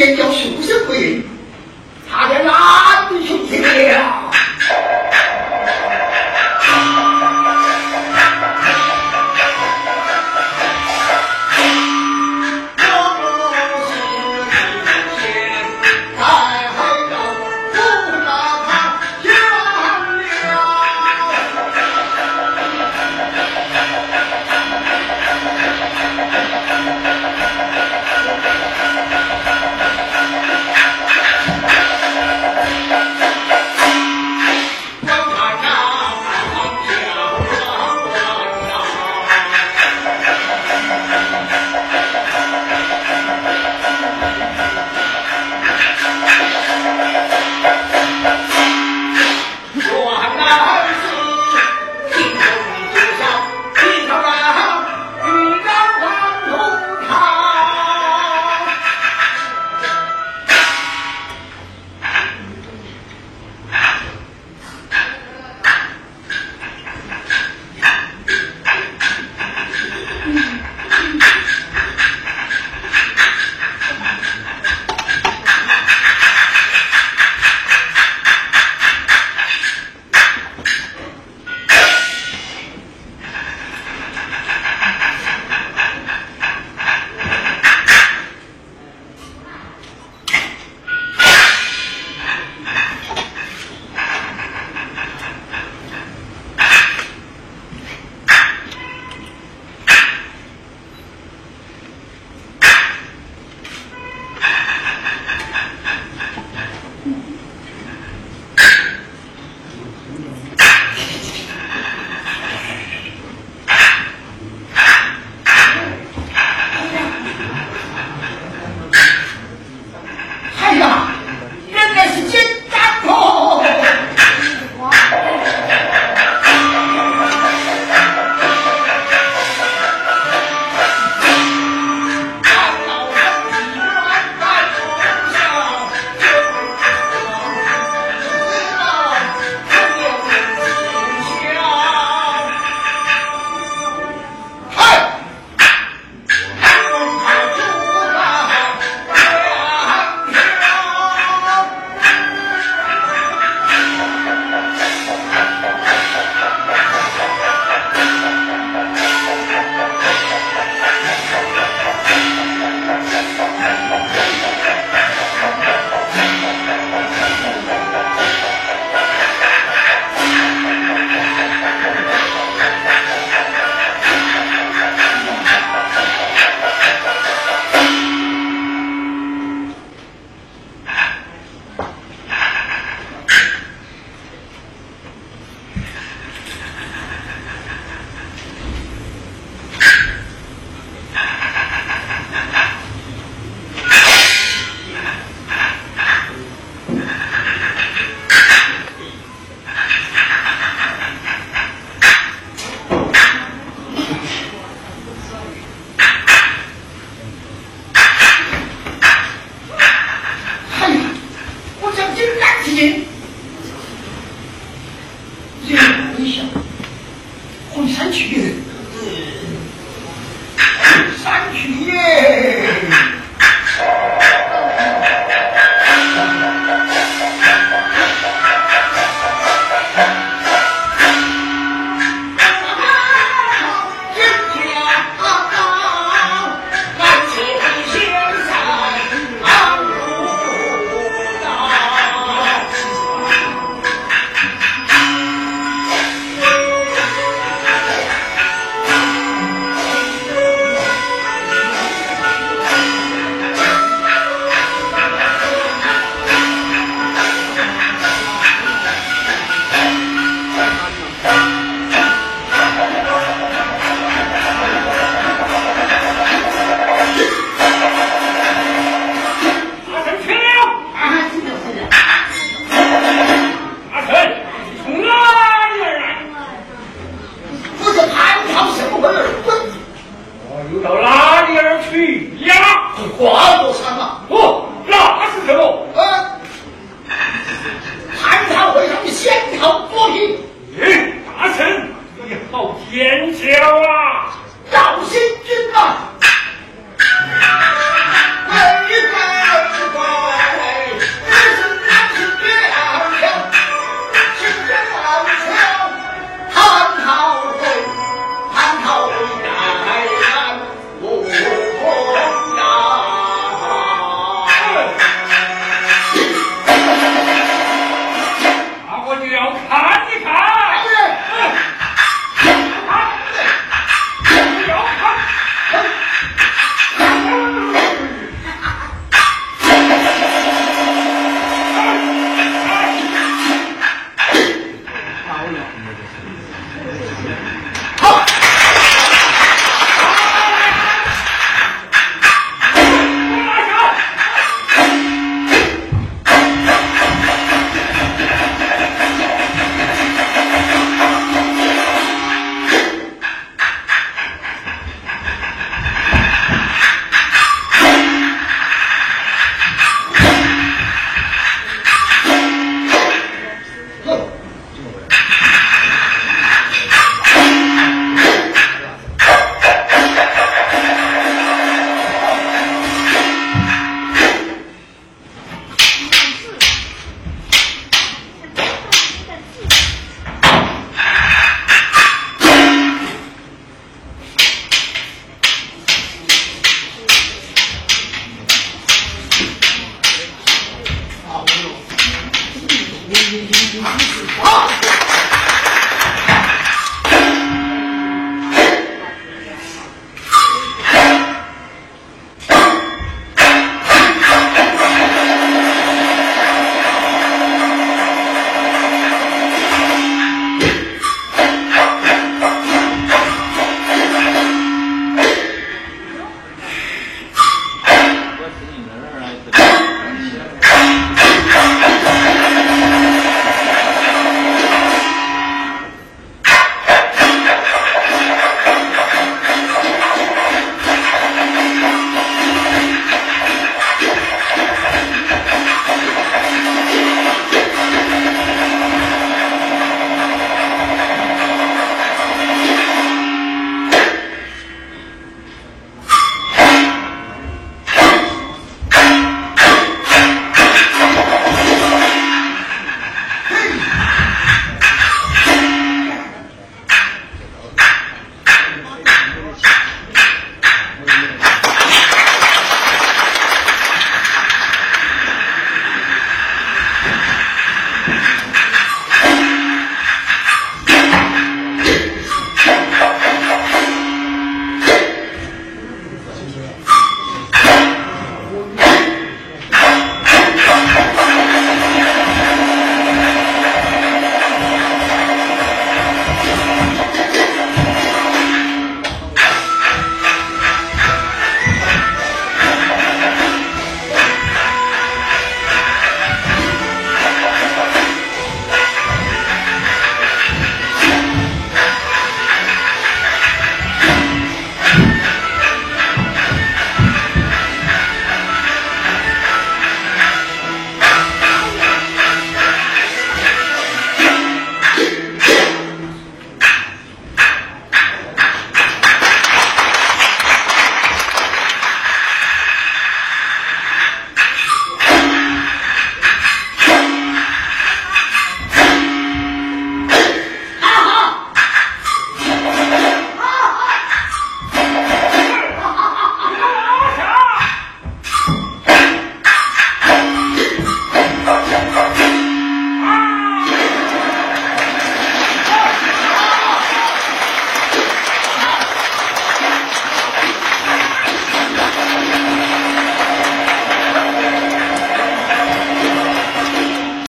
C'est un. happening around.